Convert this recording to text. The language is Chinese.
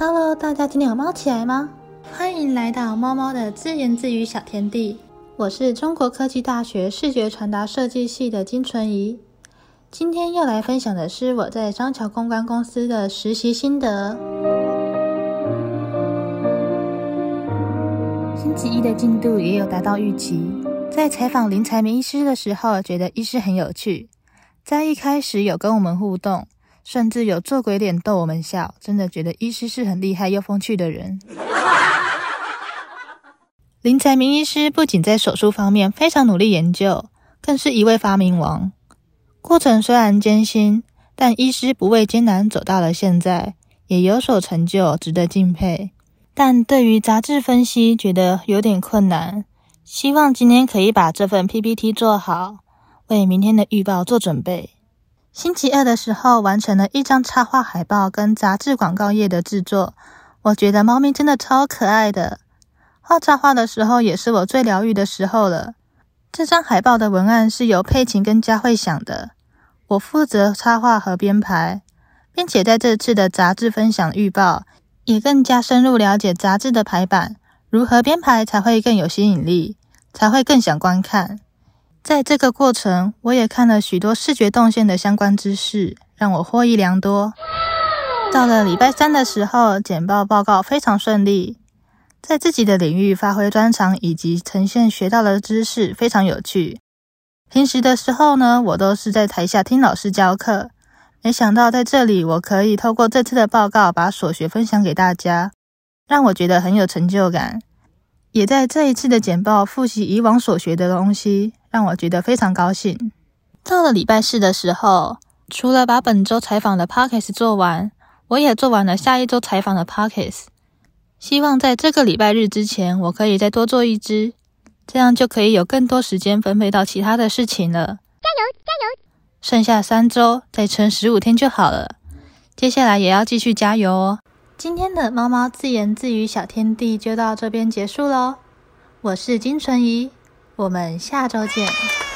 Hello，大家今天有猫起来吗？欢迎来到猫猫的自言自语小天地。我是中国科技大学视觉传达设计系的金纯怡。今天要来分享的是我在张桥公关公司的实习心得。星期一的进度也有达到预期。在采访林才明医师的时候，觉得医师很有趣，在一开始有跟我们互动。甚至有做鬼脸逗我们笑，真的觉得医师是很厉害又风趣的人。林才明医师不仅在手术方面非常努力研究，更是一位发明王。过程虽然艰辛，但医师不畏艰难走到了现在，也有所成就，值得敬佩。但对于杂志分析，觉得有点困难。希望今天可以把这份 PPT 做好，为明天的预报做准备。星期二的时候，完成了一张插画海报跟杂志广告页的制作。我觉得猫咪真的超可爱的，画插画的时候也是我最疗愈的时候了。这张海报的文案是由佩琴跟佳慧想的，我负责插画和编排，并且在这次的杂志分享预报，也更加深入了解杂志的排版，如何编排才会更有吸引力，才会更想观看。在这个过程，我也看了许多视觉动线的相关知识，让我获益良多。到了礼拜三的时候，简报报告非常顺利，在自己的领域发挥专长以及呈现学到的知识，非常有趣。平时的时候呢，我都是在台下听老师教课，没想到在这里，我可以透过这次的报告，把所学分享给大家，让我觉得很有成就感。也在这一次的简报复习以往所学的东西。让我觉得非常高兴。到了礼拜四的时候，除了把本周采访的 p o c k e t 做完，我也做完了下一周采访的 p o c k e t 希望在这个礼拜日之前，我可以再多做一支，这样就可以有更多时间分配到其他的事情了。加油，加油！剩下三周，再撑十五天就好了。接下来也要继续加油哦。今天的猫猫自言自语小天地就到这边结束喽。我是金纯怡。我们下周见。